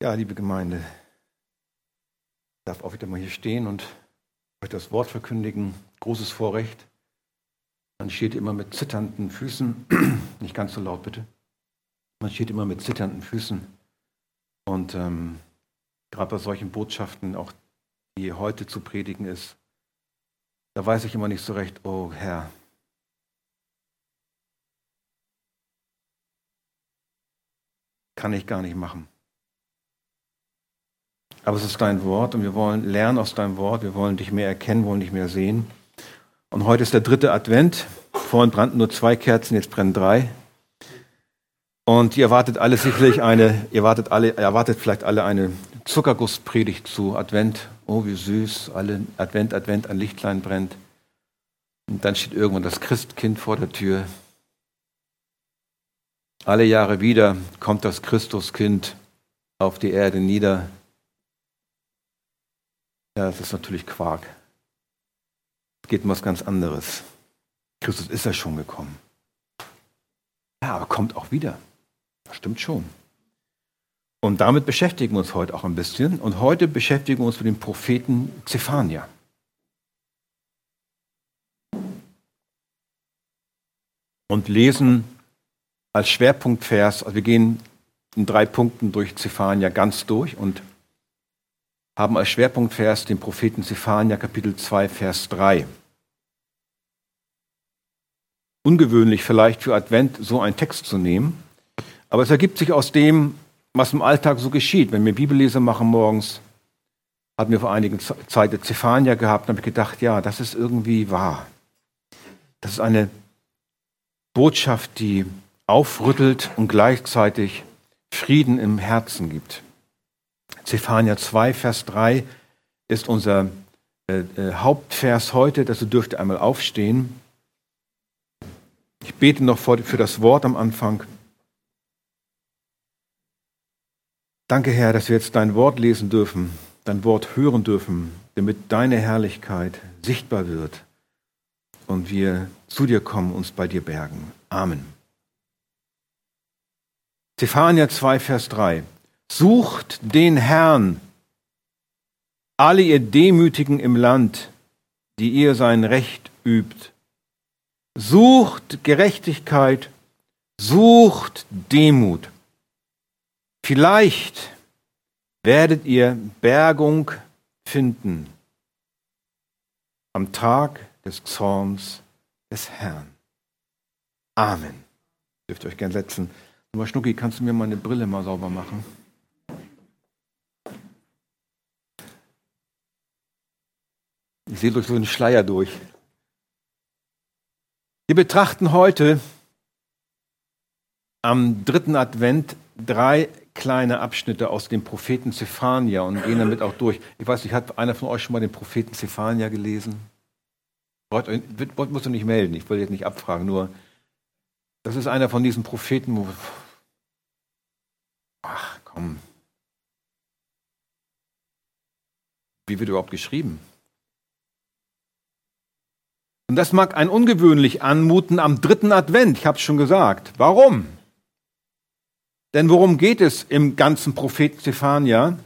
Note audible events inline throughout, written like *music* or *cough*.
Ja, liebe Gemeinde, ich darf auch wieder mal hier stehen und euch das Wort verkündigen. Großes Vorrecht. Man steht immer mit zitternden Füßen, *clears throat* nicht ganz so laut bitte. Man steht immer mit zitternden Füßen. Und ähm, gerade bei solchen Botschaften, auch die heute zu predigen ist, da weiß ich immer nicht so recht, oh Herr, kann ich gar nicht machen. Aber es ist dein Wort und wir wollen lernen aus deinem Wort. Wir wollen dich mehr erkennen, wollen dich mehr sehen. Und heute ist der dritte Advent. Vorhin brannten nur zwei Kerzen, jetzt brennen drei. Und ihr erwartet alle sicherlich eine, ihr erwartet alle, erwartet vielleicht alle eine Zuckergusspredigt zu Advent. Oh, wie süß, alle Advent, Advent, ein Lichtlein brennt. Und dann steht irgendwann das Christkind vor der Tür. Alle Jahre wieder kommt das Christuskind auf die Erde nieder. Ja, das ist natürlich Quark. Es geht um was ganz anderes. Christus ist ja schon gekommen. Ja, aber kommt auch wieder. Das stimmt schon. Und damit beschäftigen wir uns heute auch ein bisschen. Und heute beschäftigen wir uns mit dem Propheten Zephania. Und lesen als Schwerpunktvers, also wir gehen in drei Punkten durch Zephania ganz durch und haben als Schwerpunktvers den Propheten Zephania Kapitel 2, Vers 3. Ungewöhnlich vielleicht für Advent so einen Text zu nehmen, aber es ergibt sich aus dem, was im Alltag so geschieht. Wenn wir Bibellese machen morgens, hatten wir vor einigen Zeit Zephania gehabt, dann habe ich gedacht, ja, das ist irgendwie wahr. Das ist eine Botschaft, die aufrüttelt und gleichzeitig Frieden im Herzen gibt. Zephania 2, Vers 3 ist unser äh, äh, Hauptvers heute. Dazu dürft ihr einmal aufstehen. Ich bete noch für das Wort am Anfang. Danke, Herr, dass wir jetzt dein Wort lesen dürfen, dein Wort hören dürfen, damit deine Herrlichkeit sichtbar wird und wir zu dir kommen, uns bei dir bergen. Amen. Zephania 2, Vers 3. Sucht den Herrn, alle ihr Demütigen im Land, die ihr sein Recht übt. Sucht Gerechtigkeit, sucht Demut. Vielleicht werdet ihr Bergung finden am Tag des Zorns des Herrn. Amen. Dürft ihr euch gern setzen. Aber Schnucki, kannst du mir meine Brille mal sauber machen? Ich sehe durch so einen Schleier durch. Wir betrachten heute am dritten Advent drei kleine Abschnitte aus dem Propheten Zephania und gehen damit auch durch. Ich weiß nicht, hat einer von euch schon mal den Propheten Zephania gelesen? Wollt, musst du nicht melden, ich wollte jetzt nicht abfragen, nur das ist einer von diesen Propheten, wo. Ach komm. Wie wird überhaupt geschrieben? Und das mag ein ungewöhnlich anmuten am dritten Advent, ich habe es schon gesagt. Warum? Denn worum geht es im ganzen Propheten Zephania?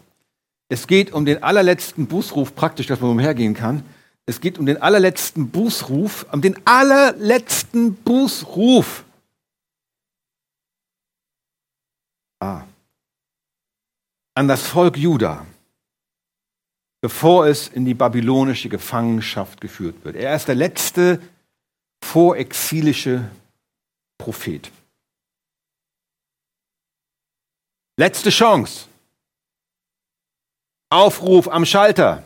Es geht um den allerletzten Bußruf, praktisch, dass man umhergehen kann. Es geht um den allerletzten Bußruf, um den allerletzten Bußruf. Ah. An das Volk Juda bevor es in die babylonische Gefangenschaft geführt wird. Er ist der letzte vorexilische Prophet. Letzte Chance. Aufruf am Schalter,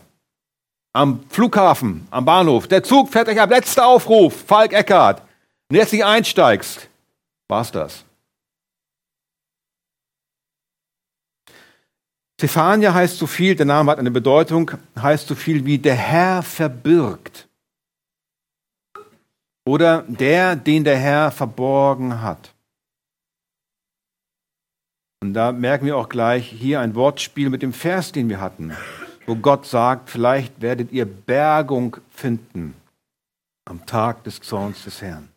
am Flughafen, am Bahnhof. Der Zug fährt euch ab. Letzter Aufruf. Falk Eckhardt. Und jetzt nicht einsteigst, war's das. Zephania heißt so viel, der Name hat eine Bedeutung, heißt so viel wie der Herr verbirgt. Oder der, den der Herr verborgen hat. Und da merken wir auch gleich hier ein Wortspiel mit dem Vers, den wir hatten, wo Gott sagt, vielleicht werdet ihr Bergung finden am Tag des Zorns des Herrn.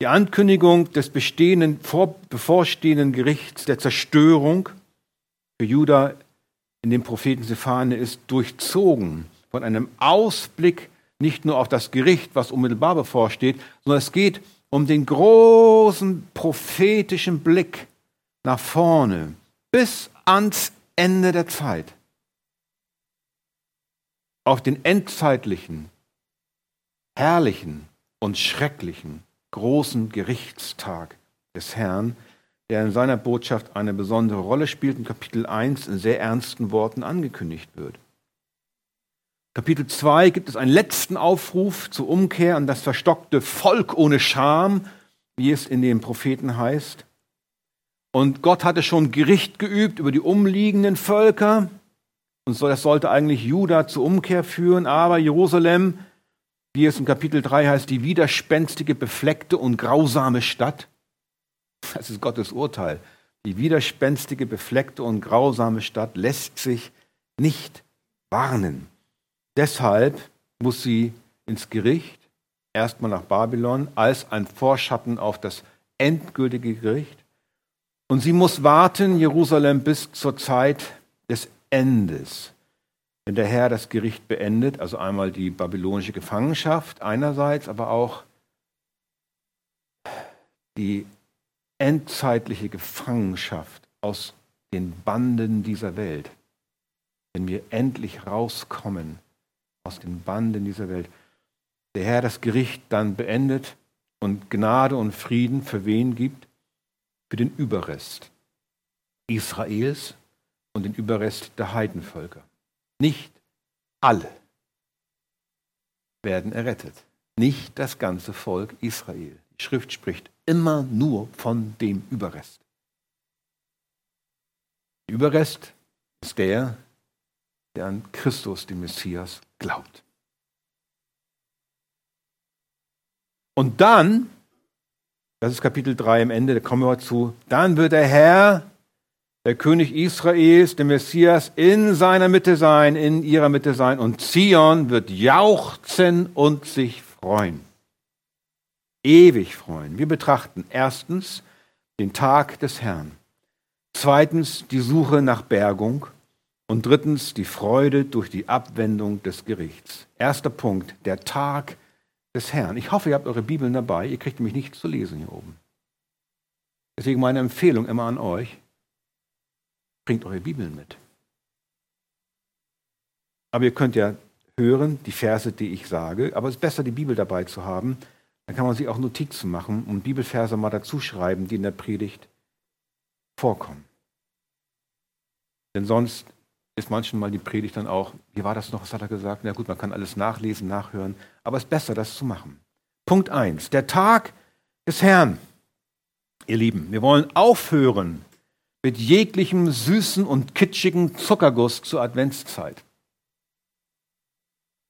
Die Ankündigung des bestehenden, vor, bevorstehenden Gerichts der Zerstörung für Juda in dem Propheten Sephane ist durchzogen von einem Ausblick nicht nur auf das Gericht, was unmittelbar bevorsteht, sondern es geht um den großen prophetischen Blick nach vorne bis ans Ende der Zeit. Auf den endzeitlichen, herrlichen und schrecklichen großen Gerichtstag des Herrn, der in seiner Botschaft eine besondere Rolle spielt, in Kapitel 1 in sehr ernsten Worten angekündigt wird. Kapitel 2 gibt es einen letzten Aufruf zur Umkehr an das verstockte Volk ohne Scham, wie es in den Propheten heißt. Und Gott hatte schon Gericht geübt über die umliegenden Völker. Und das sollte eigentlich Juda zur Umkehr führen. Aber Jerusalem, wie es in Kapitel 3 heißt, die widerspenstige, befleckte und grausame Stadt. Das ist Gottes Urteil. Die widerspenstige, befleckte und grausame Stadt lässt sich nicht warnen. Deshalb muss sie ins Gericht, erstmal nach Babylon, als ein Vorschatten auf das endgültige Gericht. Und sie muss warten, Jerusalem, bis zur Zeit des Endes. Wenn der Herr das Gericht beendet, also einmal die babylonische Gefangenschaft einerseits, aber auch die endzeitliche Gefangenschaft aus den Banden dieser Welt. Wenn wir endlich rauskommen aus den Banden dieser Welt. Der Herr das Gericht dann beendet und Gnade und Frieden für wen gibt? für den Überrest Israels und den Überrest der Heidenvölker. Nicht alle werden errettet. Nicht das ganze Volk Israel. Die Schrift spricht immer nur von dem Überrest. Der Überrest ist der, der an Christus, den Messias, glaubt. Und dann das ist Kapitel 3 am Ende, da kommen wir zu. Dann wird der Herr, der König Israels, der Messias, in seiner Mitte sein, in ihrer Mitte sein. Und Zion wird jauchzen und sich freuen. Ewig freuen. Wir betrachten erstens den Tag des Herrn. Zweitens die Suche nach Bergung. Und drittens die Freude durch die Abwendung des Gerichts. Erster Punkt, der Tag des Herrn. Ich hoffe, ihr habt eure Bibeln dabei. Ihr kriegt nämlich nichts zu lesen hier oben. Deswegen meine Empfehlung immer an euch, bringt eure Bibeln mit. Aber ihr könnt ja hören, die Verse, die ich sage, aber es ist besser, die Bibel dabei zu haben. Dann kann man sich auch Notizen machen und Bibelverse mal dazu schreiben, die in der Predigt vorkommen. Denn sonst ist manchmal die Predigt dann auch, wie war das noch, was hat er gesagt? Na gut, man kann alles nachlesen, nachhören, aber es ist besser, das zu machen. Punkt 1, der Tag des Herrn. Ihr Lieben, wir wollen aufhören mit jeglichem süßen und kitschigen Zuckerguss zur Adventszeit.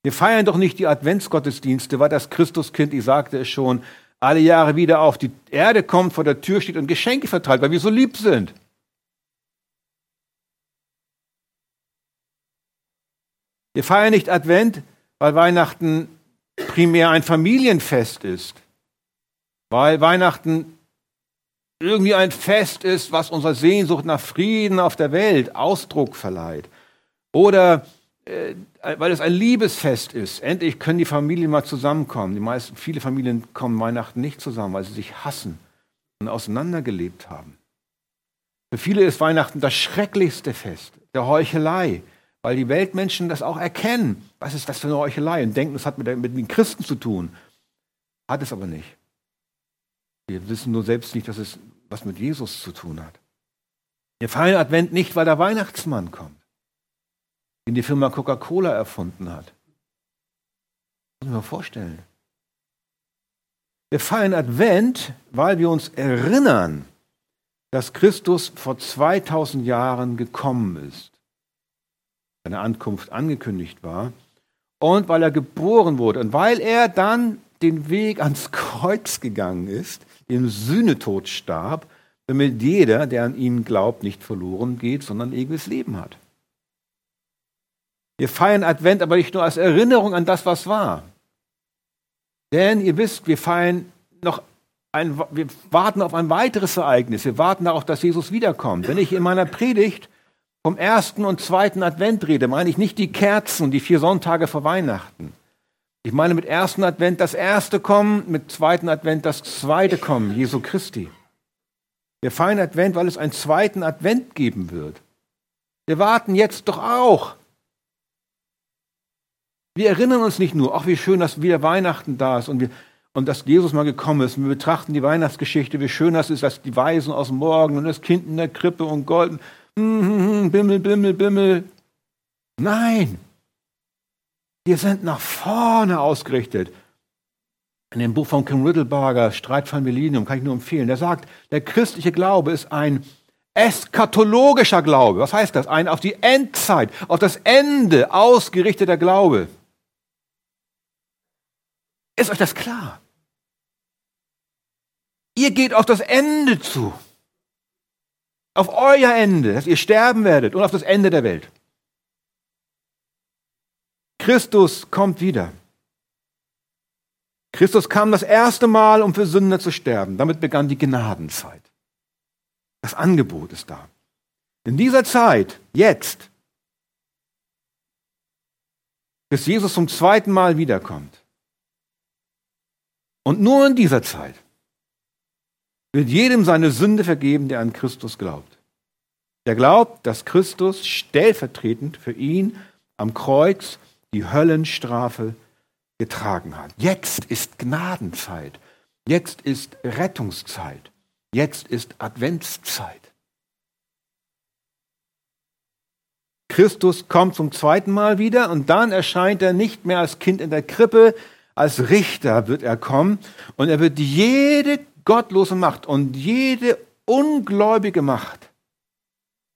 Wir feiern doch nicht die Adventsgottesdienste, weil das Christuskind, ich sagte es schon, alle Jahre wieder auf die Erde kommt, vor der Tür steht und Geschenke verteilt, weil wir so lieb sind. Wir feiern nicht Advent, weil Weihnachten primär ein Familienfest ist, weil Weihnachten irgendwie ein Fest ist, was unserer Sehnsucht nach Frieden auf der Welt Ausdruck verleiht. Oder äh, weil es ein Liebesfest ist. Endlich können die Familien mal zusammenkommen. Die meisten, viele Familien kommen Weihnachten nicht zusammen, weil sie sich hassen und auseinandergelebt haben. Für viele ist Weihnachten das schrecklichste Fest der Heuchelei, weil die Weltmenschen das auch erkennen. Was ist das für eine Heuchelei? Und denken, das hat mit, mit den Christen zu tun. Hat es aber nicht. Wir wissen nur selbst nicht, dass es was mit Jesus zu tun hat. Wir feiern Advent nicht, weil der Weihnachtsmann kommt, den die Firma Coca-Cola erfunden hat. Das muss ich mir vorstellen. Wir feiern Advent, weil wir uns erinnern, dass Christus vor 2000 Jahren gekommen ist seine Ankunft angekündigt war und weil er geboren wurde und weil er dann den Weg ans Kreuz gegangen ist, im Sühnetod starb, damit jeder, der an ihn glaubt, nicht verloren geht, sondern ewiges Leben hat. Wir feiern Advent aber nicht nur als Erinnerung an das, was war. Denn ihr wisst, wir feiern noch ein, wir warten auf ein weiteres Ereignis. Wir warten darauf, dass Jesus wiederkommt. Wenn ich in meiner Predigt vom ersten und zweiten Advent rede, meine ich nicht die Kerzen, die vier Sonntage vor Weihnachten. Ich meine mit ersten Advent das erste Kommen, mit zweiten Advent das zweite Kommen, Jesu Christi. Wir feiern Advent, weil es einen zweiten Advent geben wird. Wir warten jetzt doch auch. Wir erinnern uns nicht nur, ach wie schön, dass wieder Weihnachten da ist und, wir, und dass Jesus mal gekommen ist. Wir betrachten die Weihnachtsgeschichte, wie schön das ist, dass die Weisen aus dem Morgen und das Kind in der Krippe und Golden, hm, hm, Bimmel, Bimmel, Bimmel. Nein, wir sind nach vorne ausgerichtet. In dem Buch von Kim Riddlebarger, Streitfall Millennium, kann ich nur empfehlen. Der sagt, der christliche Glaube ist ein eskatologischer Glaube. Was heißt das? Ein auf die Endzeit, auf das Ende ausgerichteter Glaube. Ist euch das klar? Ihr geht auf das Ende zu. Auf euer Ende, dass ihr sterben werdet und auf das Ende der Welt. Christus kommt wieder. Christus kam das erste Mal, um für Sünder zu sterben. Damit begann die Gnadenzeit. Das Angebot ist da. In dieser Zeit, jetzt, bis Jesus zum zweiten Mal wiederkommt, und nur in dieser Zeit wird jedem seine Sünde vergeben, der an Christus glaubt. Der glaubt, dass Christus stellvertretend für ihn am Kreuz die Höllenstrafe getragen hat. Jetzt ist Gnadenzeit. Jetzt ist Rettungszeit. Jetzt ist Adventszeit. Christus kommt zum zweiten Mal wieder und dann erscheint er nicht mehr als Kind in der Krippe, als Richter wird er kommen und er wird jede gottlose Macht und jede ungläubige Macht,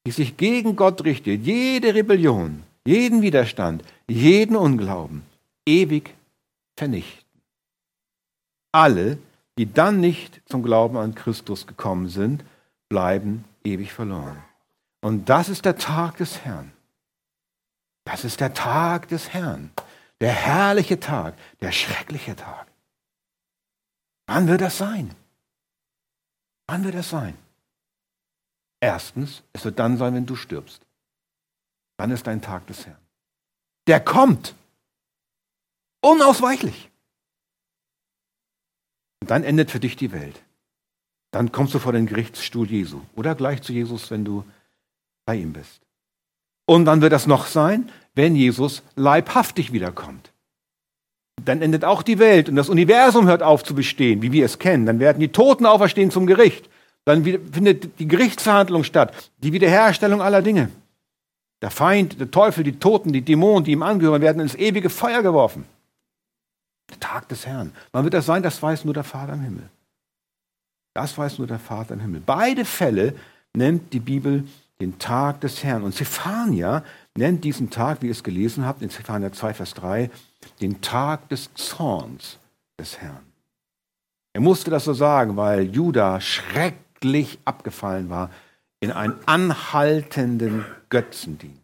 die sich gegen Gott richtet, jede Rebellion, jeden Widerstand, jeden Unglauben ewig vernichten. Alle, die dann nicht zum Glauben an Christus gekommen sind, bleiben ewig verloren. Und das ist der Tag des Herrn. Das ist der Tag des Herrn. Der herrliche Tag, der schreckliche Tag. Wann wird das sein? Wann wird das sein? Erstens, es wird dann sein, wenn du stirbst. Dann ist dein Tag des Herrn. Der kommt. Unausweichlich. Und dann endet für dich die Welt. Dann kommst du vor den Gerichtsstuhl Jesu oder gleich zu Jesus, wenn du bei ihm bist. Und wann wird das noch sein? Wenn Jesus leibhaftig wiederkommt. Dann endet auch die Welt und das Universum hört auf zu bestehen, wie wir es kennen. Dann werden die Toten auferstehen zum Gericht. Dann findet die Gerichtsverhandlung statt, die Wiederherstellung aller Dinge. Der Feind, der Teufel, die Toten, die Dämonen, die ihm angehören, werden ins ewige Feuer geworfen. Der Tag des Herrn. Wann wird das sein? Das weiß nur der Vater im Himmel. Das weiß nur der Vater im Himmel. Beide Fälle nennt die Bibel den Tag des Herrn. Und Zephania nennt diesen Tag, wie ihr es gelesen habt, in Zephania 2, Vers 3, den Tag des Zorns des Herrn. Er musste das so sagen, weil Judah schrecklich abgefallen war in einen anhaltenden Götzendienst.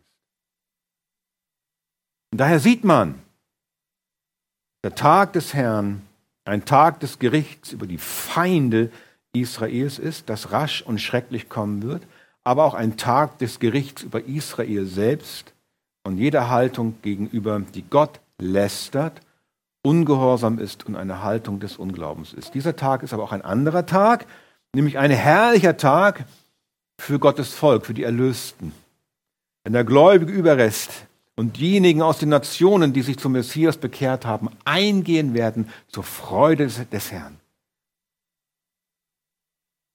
Und daher sieht man, der Tag des Herrn ein Tag des Gerichts über die Feinde Israels ist, das rasch und schrecklich kommen wird, aber auch ein Tag des Gerichts über Israel selbst und jeder Haltung gegenüber, die Gott lästert, ungehorsam ist und eine Haltung des Unglaubens ist. Dieser Tag ist aber auch ein anderer Tag, nämlich ein herrlicher Tag, für Gottes Volk, für die Erlösten. Wenn der gläubige Überrest und diejenigen aus den Nationen, die sich zum Messias bekehrt haben, eingehen werden zur Freude des Herrn.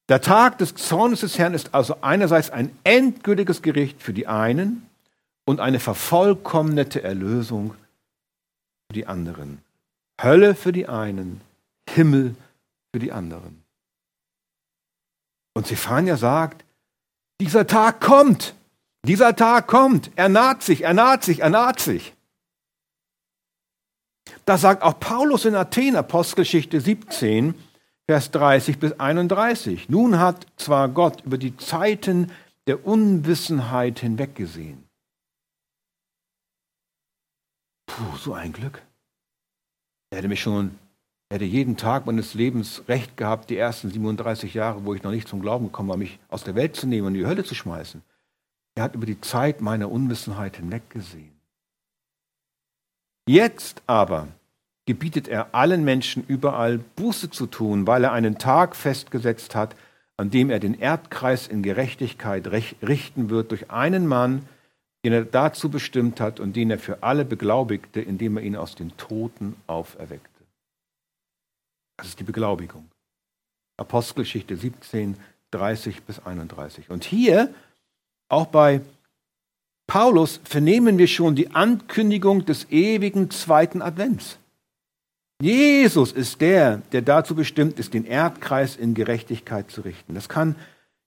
Der Tag des Zornes des Herrn ist also einerseits ein endgültiges Gericht für die einen und eine vervollkommnete Erlösung für die anderen. Hölle für die einen, Himmel für die anderen. Und Zephania sagt, dieser Tag kommt. Dieser Tag kommt. Er naht sich, er naht sich, er naht sich. Das sagt auch Paulus in Athen, Apostelgeschichte 17, Vers 30 bis 31. Nun hat zwar Gott über die Zeiten der Unwissenheit hinweggesehen. Puh, so ein Glück. Er hätte mich schon hätte jeden Tag meines Lebens Recht gehabt, die ersten 37 Jahre, wo ich noch nicht zum Glauben gekommen war, mich aus der Welt zu nehmen und in die Hölle zu schmeißen. Er hat über die Zeit meiner Unwissenheit hinweggesehen. Jetzt aber gebietet er allen Menschen überall Buße zu tun, weil er einen Tag festgesetzt hat, an dem er den Erdkreis in Gerechtigkeit richten wird durch einen Mann, den er dazu bestimmt hat und den er für alle beglaubigte, indem er ihn aus den Toten auferweckte. Das ist die Beglaubigung. Apostelgeschichte 17, 30 bis 31. Und hier, auch bei Paulus, vernehmen wir schon die Ankündigung des ewigen zweiten Advents. Jesus ist der, der dazu bestimmt ist, den Erdkreis in Gerechtigkeit zu richten. Das kann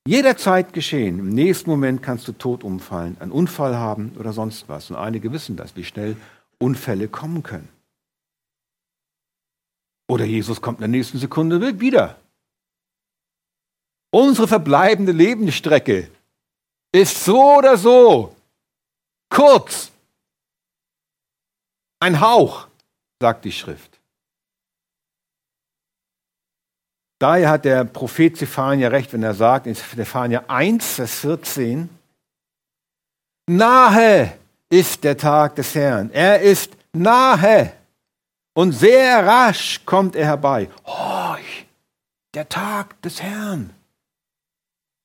jederzeit geschehen. Im nächsten Moment kannst du tot umfallen, einen Unfall haben oder sonst was. Und einige wissen das, wie schnell Unfälle kommen können. Oder Jesus kommt in der nächsten Sekunde wieder. Unsere verbleibende Lebensstrecke ist so oder so kurz. Ein Hauch, sagt die Schrift. Daher hat der Prophet Zephania recht, wenn er sagt in Zephania 1, Vers 14, nahe ist der Tag des Herrn. Er ist nahe und sehr rasch kommt er herbei. Horch, der Tag des Herrn.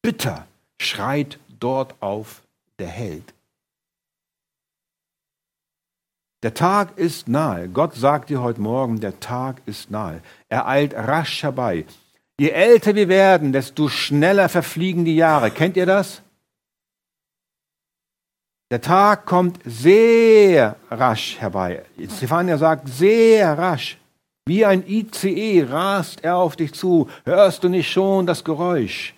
Bitter schreit dort auf der Held. Der Tag ist nahe. Gott sagt dir heute Morgen, der Tag ist nahe. Er eilt rasch herbei. Je älter wir werden, desto schneller verfliegen die Jahre. Kennt ihr das? Der Tag kommt sehr rasch herbei. Stefania sagt, sehr rasch. Wie ein ICE rast er auf dich zu. Hörst du nicht schon das Geräusch?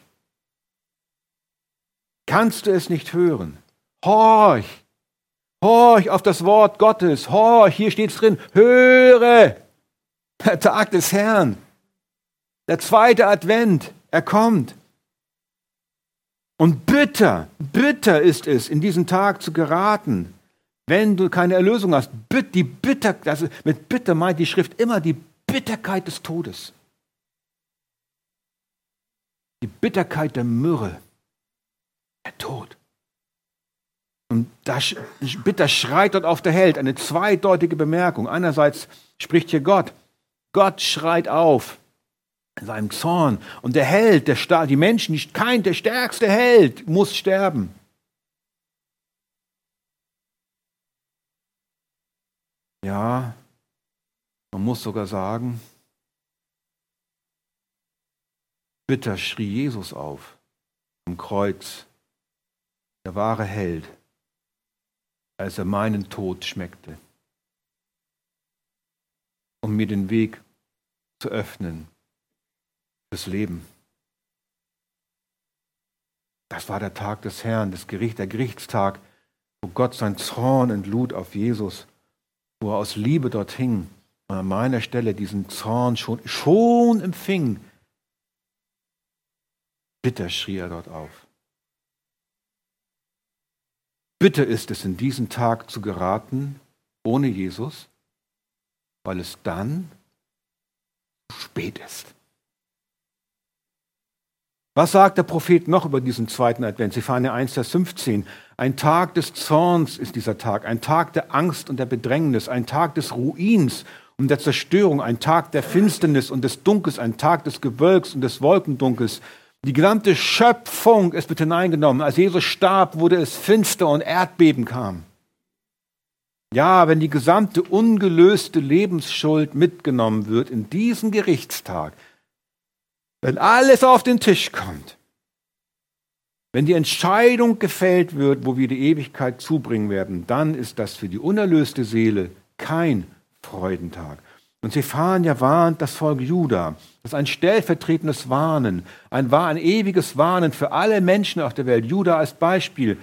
Kannst du es nicht hören? Horch! Horch auf das Wort Gottes. Horch, hier steht's drin. Höre! Der Tag des Herrn. Der zweite Advent, er kommt. Und bitter, bitter ist es, in diesen Tag zu geraten, wenn du keine Erlösung hast. Die bitter, also mit bitter meint die Schrift immer die Bitterkeit des Todes. Die Bitterkeit der Myrrhe. Der Tod. Und das, bitter schreit dort auf der Held. Eine zweideutige Bemerkung. Einerseits spricht hier Gott. Gott schreit auf in seinem Zorn. Und der Held, der Star, die Menschen, nicht kein, der stärkste Held muss sterben. Ja, man muss sogar sagen, bitter schrie Jesus auf am Kreuz, der wahre Held, als er meinen Tod schmeckte, um mir den Weg zu öffnen fürs Leben. Das war der Tag des Herrn, das Gericht, der Gerichtstag, wo Gott sein Zorn entlud auf Jesus, wo er aus Liebe dort hing und an meiner Stelle diesen Zorn schon, schon empfing. Bitter schrie er dort auf. Bitter ist es, in diesen Tag zu geraten ohne Jesus, weil es dann spät ist. Was sagt der Prophet noch über diesen zweiten Advent? Zephania 1, Vers 15. Ein Tag des Zorns ist dieser Tag, ein Tag der Angst und der Bedrängnis, ein Tag des Ruins und der Zerstörung, ein Tag der Finsternis und des Dunkels, ein Tag des Gewölks und des Wolkendunkels. Die gesamte Schöpfung ist mit hineingenommen. Als Jesus starb, wurde es finster und Erdbeben kam. Ja, wenn die gesamte ungelöste Lebensschuld mitgenommen wird in diesen Gerichtstag, wenn alles auf den Tisch kommt, wenn die Entscheidung gefällt wird, wo wir die Ewigkeit zubringen werden, dann ist das für die unerlöste Seele kein Freudentag. Und Zephania warnt das Volk Juda. Das ist ein stellvertretendes Warnen, ein, ein ewiges Warnen für alle Menschen auf der Welt. Juda als Beispiel.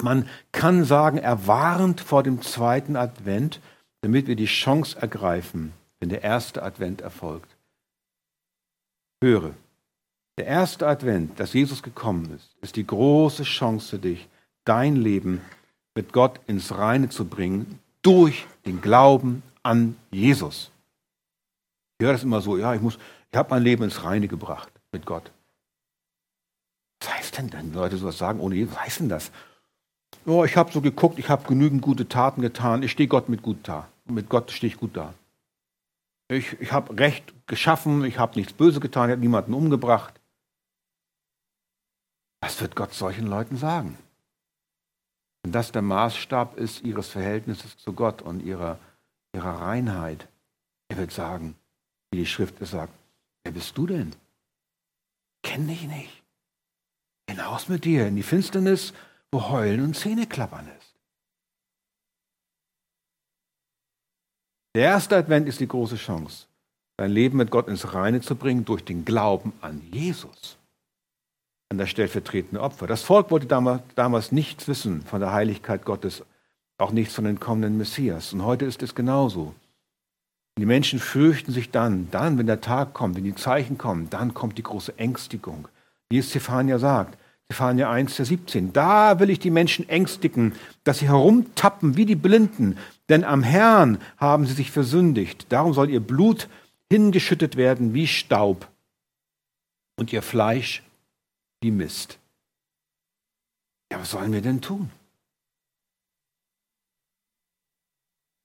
Man kann sagen, er warnt vor dem zweiten Advent, damit wir die Chance ergreifen, wenn der erste Advent erfolgt. Höre, der erste Advent, dass Jesus gekommen ist, ist die große Chance für dich, dein Leben mit Gott ins Reine zu bringen durch den Glauben an Jesus. Ich höre das immer so, ja, ich muss, ich habe mein Leben ins Reine gebracht mit Gott. Was heißt denn, wenn Leute sowas sagen ohne Jesus? Was heißt denn das? Oh, ich habe so geguckt, ich habe genügend gute Taten getan, ich stehe Gott mit gut da. Mit Gott stehe ich gut da. Ich, ich habe Recht geschaffen, ich habe nichts Böse getan, ich habe niemanden umgebracht. Was wird Gott solchen Leuten sagen? Wenn das der Maßstab ist ihres Verhältnisses zu Gott und ihrer, ihrer Reinheit, er wird sagen, wie die Schrift es sagt, wer bist du denn? Kenn dich nicht. Hinaus mit dir in die Finsternis, wo Heulen und Zähneklappern ist. Der erste Advent ist die große Chance, dein Leben mit Gott ins Reine zu bringen durch den Glauben an Jesus, an das stellvertretende Opfer. Das Volk wollte damals, damals nichts wissen von der Heiligkeit Gottes, auch nichts von den kommenden Messias. Und heute ist es genauso. Die Menschen fürchten sich dann, dann, wenn der Tag kommt, wenn die Zeichen kommen, dann kommt die große Ängstigung. Wie es Zephania sagt, Zephania 1, Vers 17, da will ich die Menschen ängstigen, dass sie herumtappen wie die Blinden, denn am Herrn haben sie sich versündigt. Darum soll ihr Blut hingeschüttet werden wie Staub und ihr Fleisch wie Mist. Ja, was sollen wir denn tun?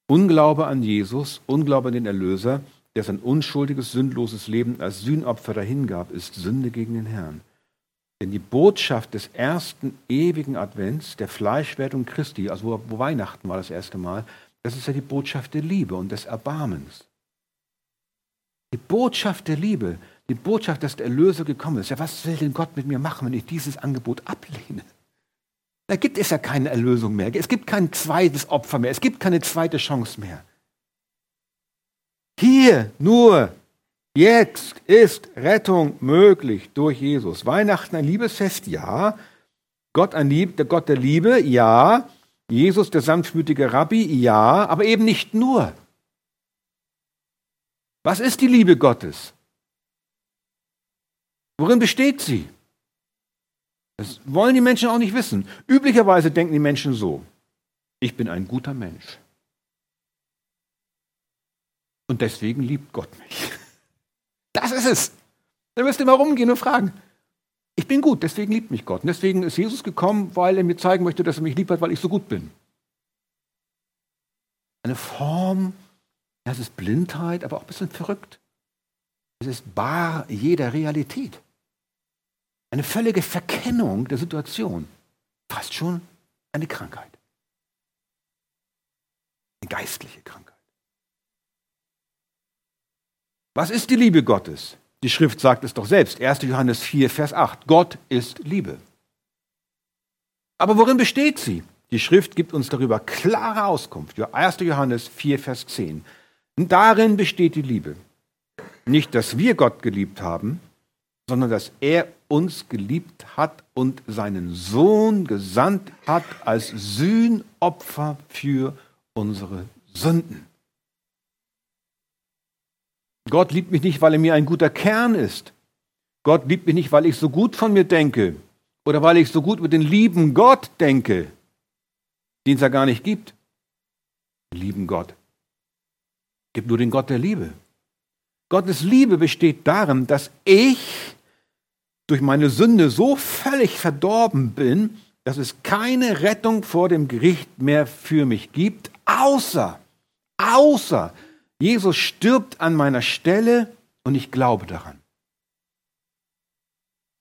Unglaube an Jesus, Unglaube an den Erlöser, der sein unschuldiges, sündloses Leben als Sühnopfer dahingab, ist Sünde gegen den Herrn. Denn die Botschaft des ersten ewigen Advents, der Fleischwerdung Christi, also wo Weihnachten war das erste Mal, das ist ja die Botschaft der Liebe und des Erbarmens. Die Botschaft der Liebe, die Botschaft, dass der Erlöser gekommen ist. Ja, was will denn Gott mit mir machen, wenn ich dieses Angebot ablehne? Da gibt es ja keine Erlösung mehr. Es gibt kein zweites Opfer mehr. Es gibt keine zweite Chance mehr. Hier nur, jetzt ist Rettung möglich durch Jesus. Weihnachten ein Liebesfest, ja. Gott, ein Lieb, der Gott der Liebe, ja. Jesus, der sanftmütige Rabbi, ja, aber eben nicht nur. Was ist die Liebe Gottes? Worin besteht sie? Das wollen die Menschen auch nicht wissen. Üblicherweise denken die Menschen so, ich bin ein guter Mensch. Und deswegen liebt Gott mich. *laughs* Das ist es. Dann wirst du immer rumgehen und fragen, ich bin gut, deswegen liebt mich Gott. Und deswegen ist Jesus gekommen, weil er mir zeigen möchte, dass er mich liebt hat, weil ich so gut bin. Eine Form, das ist Blindheit, aber auch ein bisschen verrückt. Es ist bar jeder Realität. Eine völlige Verkennung der Situation. Fast schon eine Krankheit. Eine geistliche Krankheit. Was ist die Liebe Gottes? Die Schrift sagt es doch selbst. 1. Johannes 4, Vers 8. Gott ist Liebe. Aber worin besteht sie? Die Schrift gibt uns darüber klare Auskunft. 1. Johannes 4, Vers 10. Darin besteht die Liebe. Nicht, dass wir Gott geliebt haben, sondern dass er uns geliebt hat und seinen Sohn gesandt hat als Sühnopfer für unsere Sünden. Gott liebt mich nicht, weil er mir ein guter Kern ist. Gott liebt mich nicht, weil ich so gut von mir denke oder weil ich so gut mit den lieben Gott denke, den es ja gar nicht gibt. Lieben Gott. Gibt nur den Gott der Liebe. Gottes Liebe besteht darin, dass ich durch meine Sünde so völlig verdorben bin, dass es keine Rettung vor dem Gericht mehr für mich gibt, außer, außer Jesus stirbt an meiner Stelle und ich glaube daran.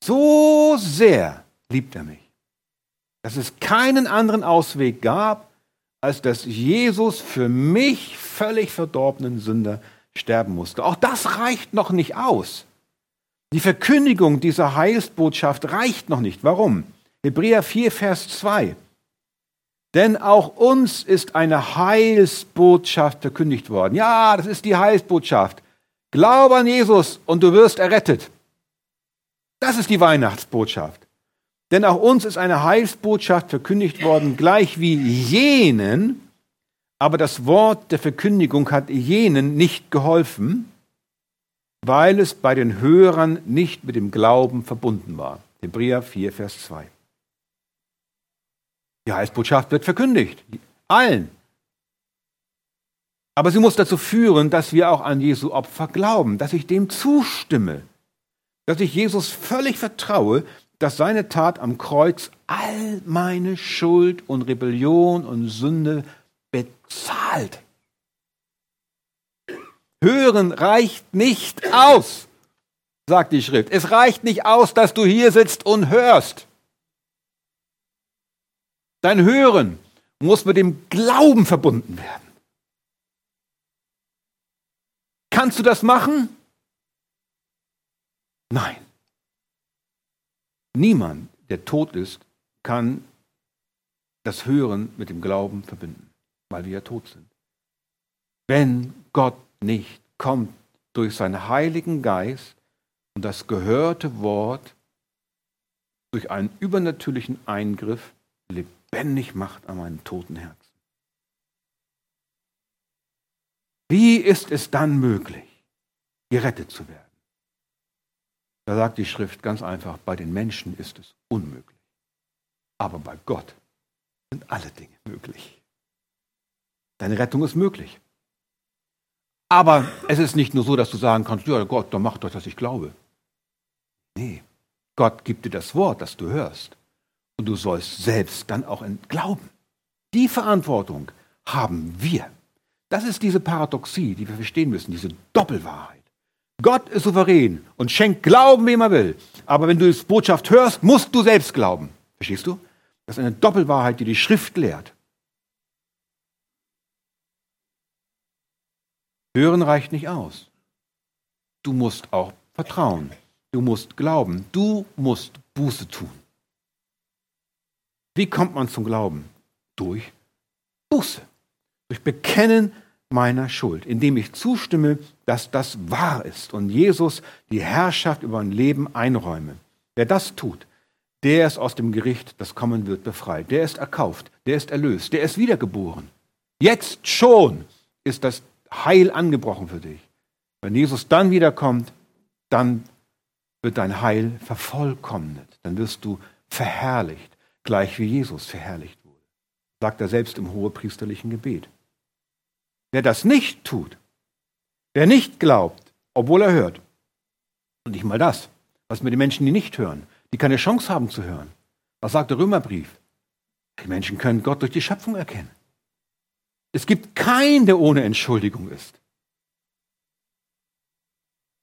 So sehr liebt er mich, dass es keinen anderen Ausweg gab, als dass Jesus für mich völlig verdorbenen Sünder sterben musste. Auch das reicht noch nicht aus. Die Verkündigung dieser Heilsbotschaft reicht noch nicht. Warum? Hebräer 4, Vers 2. Denn auch uns ist eine Heilsbotschaft verkündigt worden. Ja, das ist die Heilsbotschaft. Glaube an Jesus und du wirst errettet. Das ist die Weihnachtsbotschaft. Denn auch uns ist eine Heilsbotschaft verkündigt worden, gleich wie jenen, aber das Wort der Verkündigung hat jenen nicht geholfen, weil es bei den Hörern nicht mit dem Glauben verbunden war. Hebräer 4, Vers 2. Die Heilsbotschaft wird verkündigt. Allen. Aber sie muss dazu führen, dass wir auch an Jesu Opfer glauben, dass ich dem zustimme, dass ich Jesus völlig vertraue, dass seine Tat am Kreuz all meine Schuld und Rebellion und Sünde bezahlt. Hören reicht nicht aus, sagt die Schrift. Es reicht nicht aus, dass du hier sitzt und hörst. Dein Hören muss mit dem Glauben verbunden werden. Kannst du das machen? Nein. Niemand, der tot ist, kann das Hören mit dem Glauben verbinden, weil wir ja tot sind. Wenn Gott nicht kommt durch seinen Heiligen Geist und das gehörte Wort durch einen übernatürlichen Eingriff lebendig macht an meinem toten Herzen. Wie ist es dann möglich, gerettet zu werden? Da sagt die Schrift ganz einfach, bei den Menschen ist es unmöglich. Aber bei Gott sind alle Dinge möglich. Deine Rettung ist möglich. Aber es ist nicht nur so, dass du sagen kannst, ja Gott, dann mach doch, dass ich glaube. Nee, Gott gibt dir das Wort, das du hörst. Und du sollst selbst dann auch glauben. Die Verantwortung haben wir. Das ist diese Paradoxie, die wir verstehen müssen, diese Doppelwahrheit. Gott ist souverän und schenkt Glauben, wem er will. Aber wenn du die Botschaft hörst, musst du selbst glauben. Verstehst du? Das ist eine Doppelwahrheit, die die Schrift lehrt. Hören reicht nicht aus. Du musst auch vertrauen. Du musst glauben. Du musst Buße tun. Wie kommt man zum Glauben? Durch Buße. Durch Bekennen meiner Schuld, indem ich zustimme, dass das wahr ist und Jesus die Herrschaft über mein Leben einräume. Wer das tut, der ist aus dem Gericht, das kommen wird, befreit. Der ist erkauft, der ist erlöst, der ist wiedergeboren. Jetzt schon ist das Heil angebrochen für dich. Wenn Jesus dann wiederkommt, dann wird dein Heil vervollkommnet. Dann wirst du verherrlicht, gleich wie Jesus verherrlicht wurde. Sagt er selbst im hohepriesterlichen Gebet. Wer das nicht tut, wer nicht glaubt, obwohl er hört, und nicht mal das, was mit den Menschen, die nicht hören, die keine Chance haben zu hören. Was sagt der Römerbrief? Die Menschen können Gott durch die Schöpfung erkennen. Es gibt keinen, der ohne Entschuldigung ist.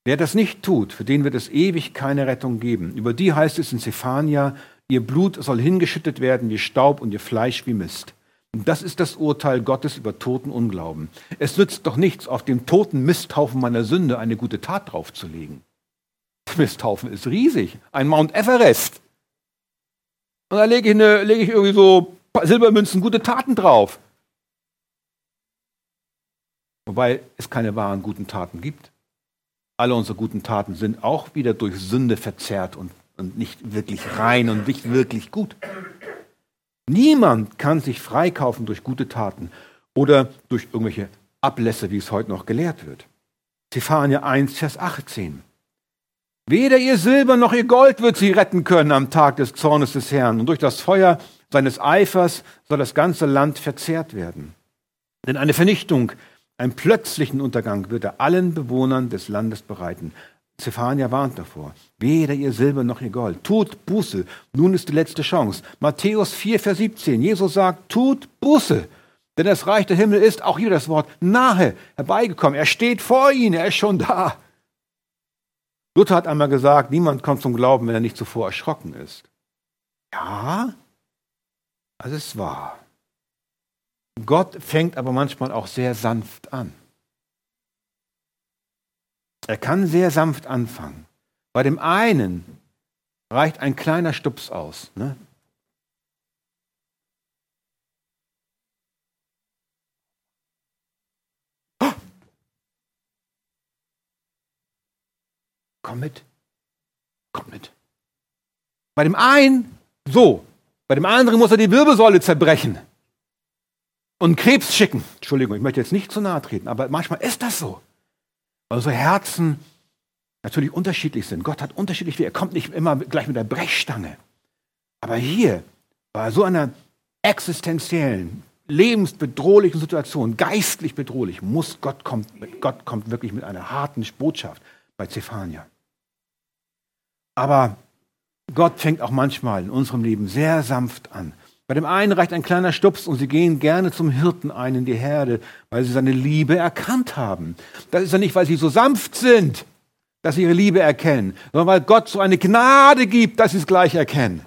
Wer das nicht tut, für den wird es ewig keine Rettung geben. Über die heißt es in Zephania, ihr Blut soll hingeschüttet werden wie Staub und ihr Fleisch wie Mist. Und das ist das Urteil Gottes über toten Unglauben. Es nützt doch nichts, auf dem toten Misthaufen meiner Sünde eine gute Tat draufzulegen. Der Misthaufen ist riesig, ein Mount Everest. Und da lege ich, eine, lege ich irgendwie so Silbermünzen, gute Taten drauf. Wobei es keine wahren guten Taten gibt. Alle unsere guten Taten sind auch wieder durch Sünde verzerrt und, und nicht wirklich rein und nicht wirklich gut. Niemand kann sich freikaufen durch gute Taten oder durch irgendwelche Ablässe, wie es heute noch gelehrt wird. Zephania 1, Vers 18. Weder ihr Silber noch ihr Gold wird sie retten können am Tag des Zornes des Herrn. Und durch das Feuer seines Eifers soll das ganze Land verzehrt werden. Denn eine Vernichtung, einen plötzlichen Untergang wird er allen Bewohnern des Landes bereiten. Zephania warnt davor. Weder ihr Silber noch ihr Gold. Tut Buße. Nun ist die letzte Chance. Matthäus 4, Vers 17. Jesus sagt, tut Buße. Denn das Reich der Himmel ist, auch hier das Wort, nahe herbeigekommen. Er steht vor ihnen. Er ist schon da. Luther hat einmal gesagt, niemand kommt zum Glauben, wenn er nicht zuvor erschrocken ist. Ja, das ist wahr. Gott fängt aber manchmal auch sehr sanft an. Er kann sehr sanft anfangen. Bei dem einen reicht ein kleiner Stups aus. Ne? Komm mit. Komm mit. Bei dem einen so. Bei dem anderen muss er die Wirbelsäule zerbrechen und Krebs schicken. Entschuldigung, ich möchte jetzt nicht zu nahe treten, aber manchmal ist das so unsere Herzen natürlich unterschiedlich sind. Gott hat unterschiedlich, er kommt nicht immer gleich mit der Brechstange. Aber hier, bei so einer existenziellen, lebensbedrohlichen Situation, geistlich bedrohlich, muss Gott kommt, Gott kommt wirklich mit einer harten Botschaft bei Zephania. Aber Gott fängt auch manchmal in unserem Leben sehr sanft an. Bei dem einen reicht ein kleiner Stups und sie gehen gerne zum Hirten ein in die Herde, weil sie seine Liebe erkannt haben. Das ist ja nicht, weil sie so sanft sind, dass sie ihre Liebe erkennen, sondern weil Gott so eine Gnade gibt, dass sie es gleich erkennen.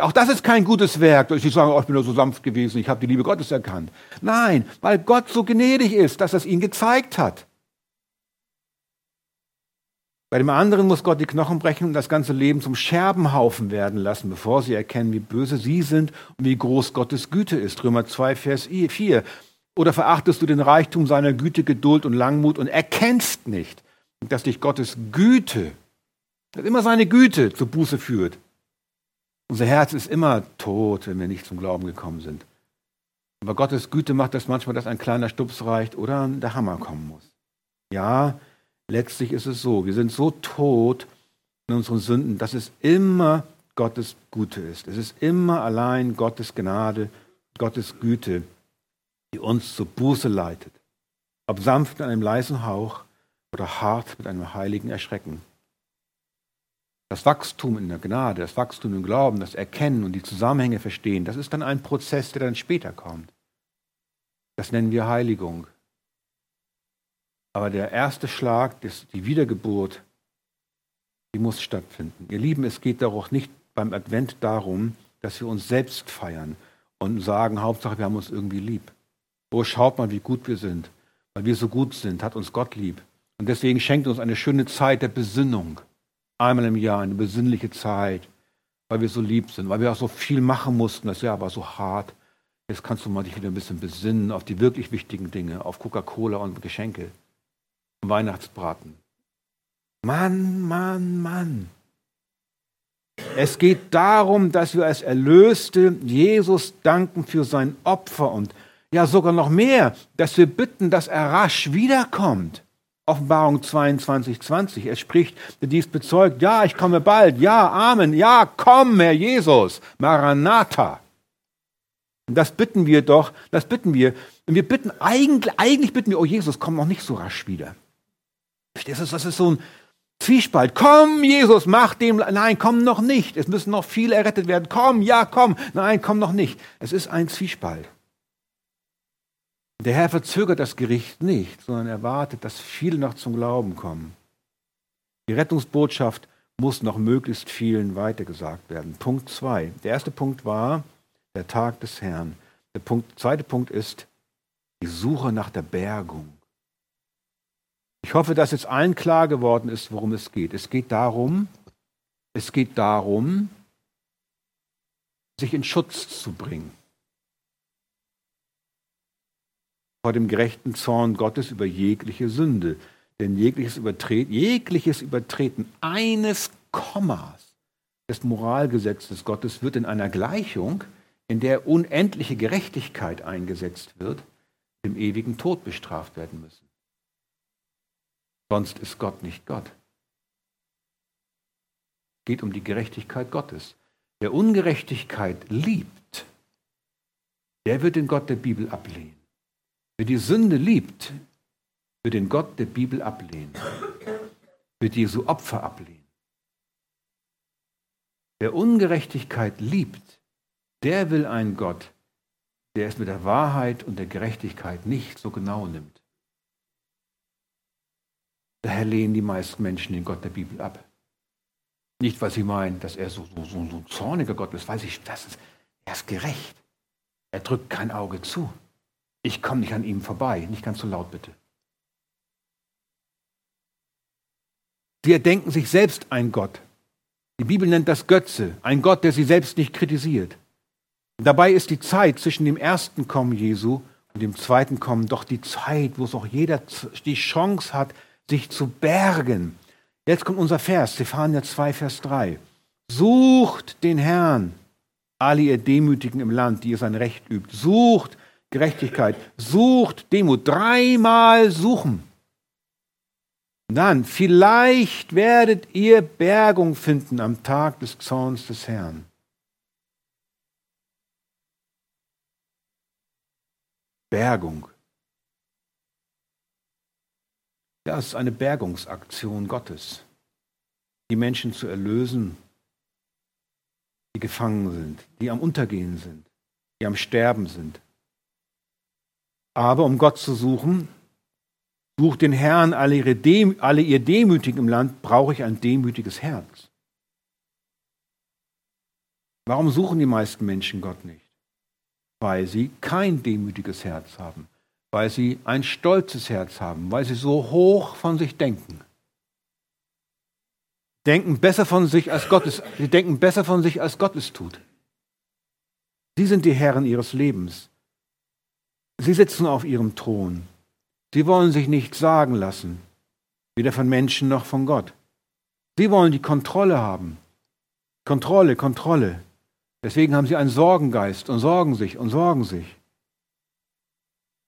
Auch das ist kein gutes Werk, dass sie sagen, oh, ich bin nur so sanft gewesen, ich habe die Liebe Gottes erkannt. Nein, weil Gott so gnädig ist, dass er es ihnen gezeigt hat. Bei dem anderen muss Gott die Knochen brechen und das ganze Leben zum Scherbenhaufen werden lassen, bevor sie erkennen, wie böse sie sind und wie groß Gottes Güte ist. Römer 2, Vers 4. Oder verachtest du den Reichtum seiner Güte, Geduld und Langmut und erkennst nicht, dass dich Gottes Güte, dass immer seine Güte zur Buße führt unser Herz ist immer tot, wenn wir nicht zum Glauben gekommen sind. Aber Gottes Güte macht das manchmal, dass ein kleiner Stups reicht oder der Hammer kommen muss. Ja, letztlich ist es so. Wir sind so tot in unseren Sünden, dass es immer Gottes Güte ist. Es ist immer allein Gottes Gnade, Gottes Güte, die uns zur Buße leitet. Ob sanft mit einem leisen Hauch oder hart mit einem heiligen Erschrecken. Das Wachstum in der Gnade, das Wachstum im Glauben, das Erkennen und die Zusammenhänge verstehen, das ist dann ein Prozess, der dann später kommt. Das nennen wir Heiligung. Aber der erste Schlag, die Wiedergeburt, die muss stattfinden. Ihr Lieben, es geht doch nicht beim Advent darum, dass wir uns selbst feiern und sagen, Hauptsache, wir haben uns irgendwie lieb. Oh, schaut mal, wie gut wir sind. Weil wir so gut sind, hat uns Gott lieb. Und deswegen schenkt uns eine schöne Zeit der Besinnung einmal im Jahr eine besinnliche Zeit, weil wir so lieb sind, weil wir auch so viel machen mussten. Das Jahr war so hart. Jetzt kannst du mal dich wieder ein bisschen besinnen auf die wirklich wichtigen Dinge, auf Coca-Cola und Geschenke, Weihnachtsbraten. Mann, Mann, Mann. Es geht darum, dass wir als Erlöste Jesus danken für sein Opfer und ja sogar noch mehr, dass wir bitten, dass er rasch wiederkommt. Offenbarung 22, 20. Er spricht, der dies bezeugt, ja, ich komme bald, ja, Amen, ja, komm, Herr Jesus, Maranatha. Das bitten wir doch, das bitten wir. Und wir bitten eigentlich, eigentlich bitten wir, oh Jesus, komm noch nicht so rasch wieder. Verstehst du, das ist so ein Zwiespalt. Komm, Jesus, mach dem, nein, komm noch nicht. Es müssen noch viele errettet werden. Komm, ja, komm. Nein, komm noch nicht. Es ist ein Zwiespalt. Der Herr verzögert das Gericht nicht, sondern erwartet, dass viele noch zum Glauben kommen. Die Rettungsbotschaft muss noch möglichst vielen weitergesagt werden. Punkt zwei. Der erste Punkt war der Tag des Herrn. Der Punkt, zweite Punkt ist die Suche nach der Bergung. Ich hoffe, dass jetzt allen klar geworden ist, worum es geht. Es geht darum, es geht darum, sich in Schutz zu bringen. vor dem gerechten Zorn Gottes über jegliche Sünde. Denn jegliches Übertreten, jegliches Übertreten eines Kommas des Moralgesetzes Gottes wird in einer Gleichung, in der unendliche Gerechtigkeit eingesetzt wird, dem ewigen Tod bestraft werden müssen. Sonst ist Gott nicht Gott. Es geht um die Gerechtigkeit Gottes. Wer Ungerechtigkeit liebt, der wird den Gott der Bibel ablehnen. Wer die Sünde liebt, wird den Gott der Bibel ablehnen, wird Jesu Opfer ablehnen. Wer Ungerechtigkeit liebt, der will einen Gott, der es mit der Wahrheit und der Gerechtigkeit nicht so genau nimmt. Daher lehnen die meisten Menschen den Gott der Bibel ab. Nicht, weil sie meinen, dass er so, so, so, ein zorniger Gott ist, weiß ich, das ist, er ist gerecht. Er drückt kein Auge zu. Ich komme nicht an ihm vorbei. Nicht ganz so laut, bitte. Sie erdenken sich selbst ein Gott. Die Bibel nennt das Götze, ein Gott, der sie selbst nicht kritisiert. Dabei ist die Zeit zwischen dem ersten Kommen Jesu und dem zweiten Kommen doch die Zeit, wo es auch jeder die Chance hat, sich zu bergen. Jetzt kommt unser Vers, Stephania 2, Vers 3. Sucht den Herrn, alle ihr Demütigen im Land, die ihr sein Recht übt. Sucht Gerechtigkeit. Sucht Demut. Dreimal suchen. dann, vielleicht werdet ihr Bergung finden am Tag des Zorns des Herrn. Bergung. Ja, es ist eine Bergungsaktion Gottes, die Menschen zu erlösen, die gefangen sind, die am Untergehen sind, die am Sterben sind. Aber um Gott zu suchen, sucht den Herrn alle, ihre Dem alle ihr Demütigen im Land, brauche ich ein demütiges Herz. Warum suchen die meisten Menschen Gott nicht? Weil sie kein demütiges Herz haben, weil sie ein stolzes Herz haben, weil sie so hoch von sich denken. Denken besser von sich, als Gott es, sie denken besser von sich, als Gott es tut. Sie sind die Herren ihres Lebens. Sie sitzen auf ihrem Thron. Sie wollen sich nichts sagen lassen, weder von Menschen noch von Gott. Sie wollen die Kontrolle haben. Kontrolle, Kontrolle. Deswegen haben sie einen Sorgengeist und sorgen sich und sorgen sich.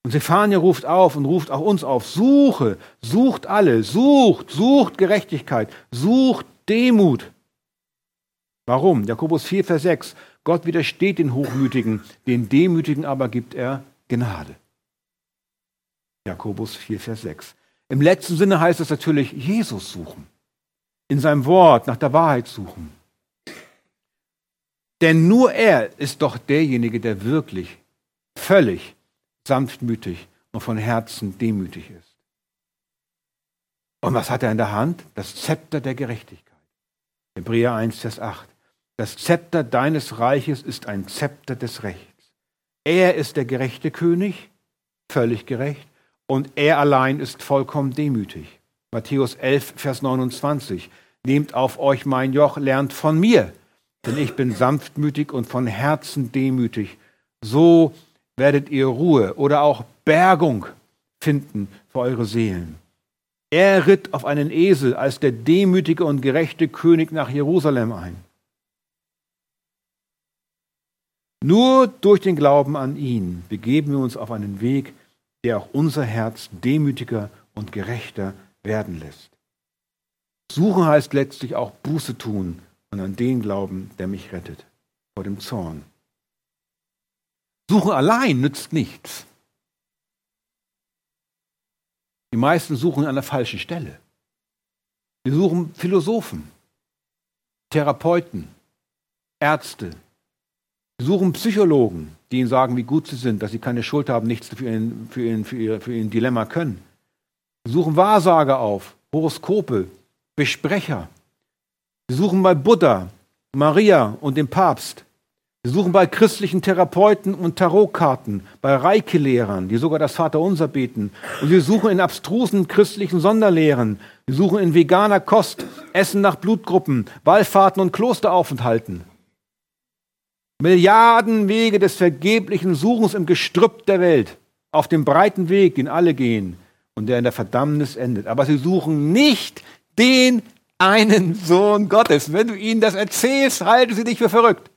Und Zephania ruft auf und ruft auch uns auf, suche, sucht alle, sucht, sucht Gerechtigkeit, sucht Demut. Warum? Jakobus 4, Vers 6. Gott widersteht den Hochmütigen, den Demütigen aber gibt er Gnade. Jakobus 4, Vers 6. Im letzten Sinne heißt es natürlich Jesus suchen, in seinem Wort nach der Wahrheit suchen. Denn nur er ist doch derjenige, der wirklich völlig sanftmütig und von Herzen demütig ist. Und was hat er in der Hand? Das Zepter der Gerechtigkeit. Hebräer 1, Vers 8. Das Zepter deines Reiches ist ein Zepter des Rechts. Er ist der gerechte König, völlig gerecht, und er allein ist vollkommen demütig. Matthäus 11, Vers 29. Nehmt auf euch mein Joch, lernt von mir, denn ich bin sanftmütig und von Herzen demütig. So werdet ihr Ruhe oder auch Bergung finden für eure Seelen. Er ritt auf einen Esel als der demütige und gerechte König nach Jerusalem ein. Nur durch den Glauben an ihn begeben wir uns auf einen Weg, der auch unser Herz demütiger und gerechter werden lässt. Suchen heißt letztlich auch Buße tun und an den glauben, der mich rettet vor dem Zorn. Suchen allein nützt nichts. Die meisten suchen an der falschen Stelle. Sie suchen Philosophen, Therapeuten, Ärzte. Sie suchen Psychologen, die ihnen sagen, wie gut sie sind, dass sie keine Schuld haben, nichts für, ihren, für, ihren, für, ihr, für ihr Dilemma können. Sie suchen Wahrsager auf, Horoskope, Besprecher. Sie suchen bei Buddha, Maria und dem Papst. Sie suchen bei christlichen Therapeuten und Tarotkarten, bei Reike-Lehrern, die sogar das Vaterunser beten. Und sie suchen in abstrusen christlichen Sonderlehren. Sie suchen in veganer Kost, Essen nach Blutgruppen, Wallfahrten und Klosteraufenthalten. Milliarden Wege des vergeblichen Suchens im Gestrüpp der Welt, auf dem breiten Weg, den alle gehen und der in der Verdammnis endet. Aber sie suchen nicht den einen Sohn Gottes. Wenn du ihnen das erzählst, halten sie dich für verrückt.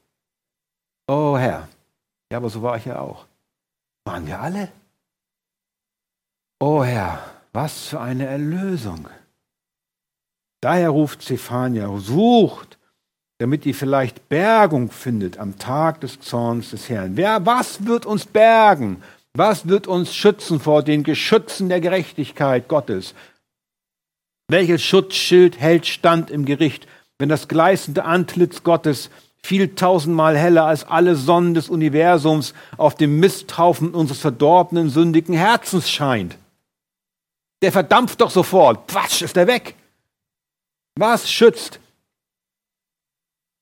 Oh Herr. Ja, aber so war ich ja auch. Waren wir alle? Oh Herr, was für eine Erlösung. Daher ruft Zephania, sucht, damit ihr vielleicht Bergung findet am Tag des Zorns des Herrn. Wer, was wird uns bergen? Was wird uns schützen vor den Geschützen der Gerechtigkeit Gottes? Welches Schutzschild hält stand im Gericht, wenn das gleißende Antlitz Gottes viel tausendmal heller als alle Sonnen des Universums auf dem Misthaufen unseres verdorbenen, sündigen Herzens scheint. Der verdampft doch sofort. Quatsch, ist er weg. Was schützt?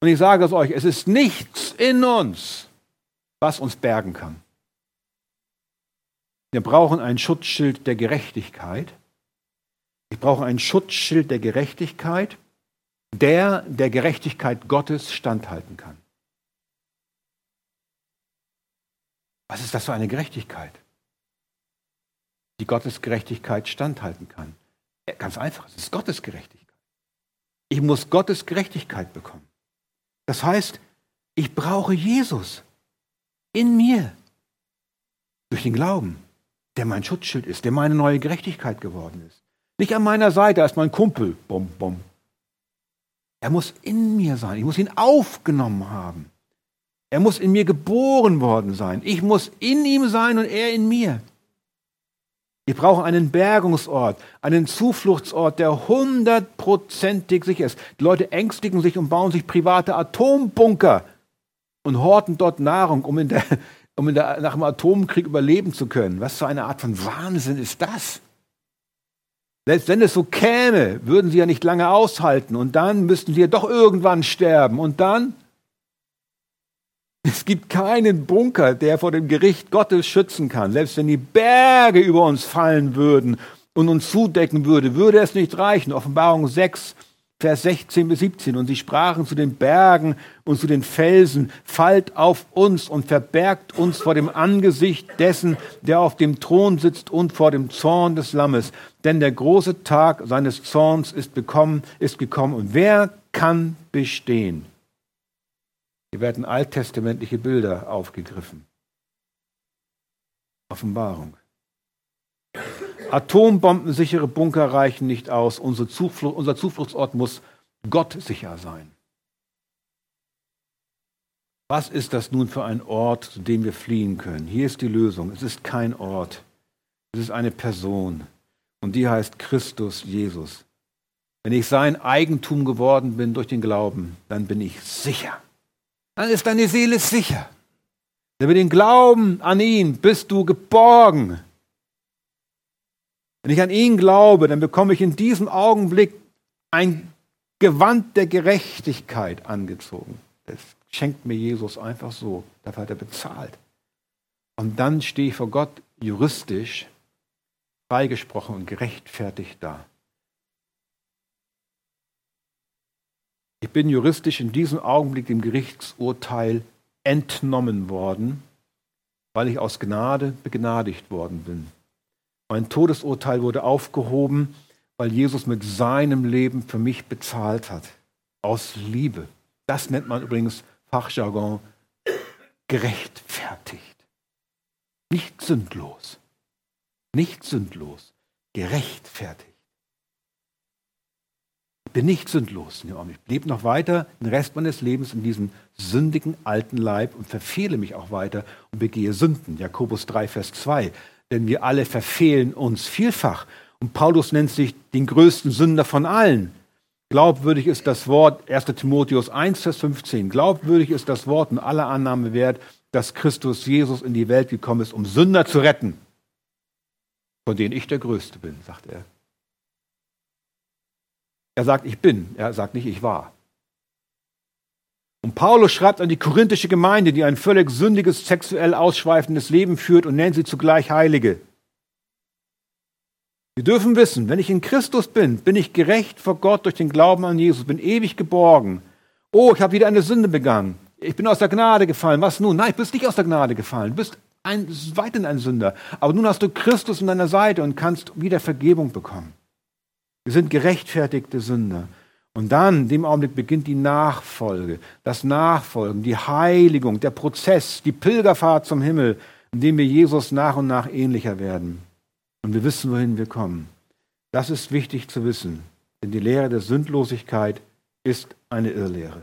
Und ich sage es euch, es ist nichts in uns, was uns bergen kann. Wir brauchen ein Schutzschild der Gerechtigkeit. Ich brauche ein Schutzschild der Gerechtigkeit der der Gerechtigkeit Gottes standhalten kann. Was ist das für eine Gerechtigkeit, die Gottes Gerechtigkeit standhalten kann? Ganz einfach, es ist Gottes Gerechtigkeit. Ich muss Gottes Gerechtigkeit bekommen. Das heißt, ich brauche Jesus in mir durch den Glauben, der mein Schutzschild ist, der meine neue Gerechtigkeit geworden ist. Nicht an meiner Seite als mein Kumpel, bom, bom, er muss in mir sein. Ich muss ihn aufgenommen haben. Er muss in mir geboren worden sein. Ich muss in ihm sein und er in mir. Wir brauchen einen Bergungsort, einen Zufluchtsort, der hundertprozentig sicher ist. Die Leute ängstigen sich und bauen sich private Atombunker und horten dort Nahrung, um, in der, um in der, nach dem Atomkrieg überleben zu können. Was für eine Art von Wahnsinn ist das? Selbst wenn es so käme, würden sie ja nicht lange aushalten und dann müssten sie ja doch irgendwann sterben und dann es gibt keinen Bunker, der vor dem Gericht Gottes schützen kann. Selbst wenn die Berge über uns fallen würden und uns zudecken würde, würde es nicht reichen. Offenbarung 6, Vers 16 bis 17. Und sie sprachen zu den Bergen und zu den Felsen, fallt auf uns und verbergt uns vor dem Angesicht dessen, der auf dem Thron sitzt und vor dem Zorn des Lammes. Denn der große Tag seines Zorns ist, bekommen, ist gekommen. Und wer kann bestehen? Hier werden alttestamentliche Bilder aufgegriffen. Offenbarung. Atombombensichere Bunker reichen nicht aus. Unser, Zuflucht, unser Zufluchtsort muss gottsicher sein. Was ist das nun für ein Ort, zu dem wir fliehen können? Hier ist die Lösung. Es ist kein Ort. Es ist eine Person. Und die heißt Christus Jesus. Wenn ich sein Eigentum geworden bin durch den Glauben, dann bin ich sicher dann ist deine Seele sicher. Denn mit dem Glauben an ihn bist du geborgen. Wenn ich an ihn glaube, dann bekomme ich in diesem Augenblick ein Gewand der Gerechtigkeit angezogen. Das schenkt mir Jesus einfach so. Dafür hat er bezahlt. Und dann stehe ich vor Gott juristisch freigesprochen und gerechtfertigt da. Ich bin juristisch in diesem Augenblick dem Gerichtsurteil entnommen worden, weil ich aus Gnade begnadigt worden bin. Mein Todesurteil wurde aufgehoben, weil Jesus mit seinem Leben für mich bezahlt hat. Aus Liebe. Das nennt man übrigens Fachjargon gerechtfertigt. Nicht sündlos. Nicht sündlos. Gerechtfertigt bin nicht sündlos. Ich lebe noch weiter den Rest meines Lebens in diesem sündigen alten Leib und verfehle mich auch weiter und begehe Sünden. Jakobus 3, Vers 2. Denn wir alle verfehlen uns vielfach. Und Paulus nennt sich den größten Sünder von allen. Glaubwürdig ist das Wort, 1 Timotheus 1, Vers 15. Glaubwürdig ist das Wort und aller Annahme wert, dass Christus Jesus in die Welt gekommen ist, um Sünder zu retten, von denen ich der Größte bin, sagt er. Er sagt, ich bin. Er sagt nicht, ich war. Und Paulus schreibt an die korinthische Gemeinde, die ein völlig sündiges, sexuell ausschweifendes Leben führt und nennt sie zugleich Heilige. Wir dürfen wissen, wenn ich in Christus bin, bin ich gerecht vor Gott durch den Glauben an Jesus, bin ewig geborgen. Oh, ich habe wieder eine Sünde begangen. Ich bin aus der Gnade gefallen. Was nun? Nein, du bist nicht aus der Gnade gefallen. Du bist ein, weiterhin ein Sünder. Aber nun hast du Christus an deiner Seite und kannst wieder Vergebung bekommen. Wir sind gerechtfertigte Sünder. Und dann, in dem Augenblick, beginnt die Nachfolge, das Nachfolgen, die Heiligung, der Prozess, die Pilgerfahrt zum Himmel, in dem wir Jesus nach und nach ähnlicher werden. Und wir wissen, wohin wir kommen. Das ist wichtig zu wissen, denn die Lehre der Sündlosigkeit ist eine Irrlehre.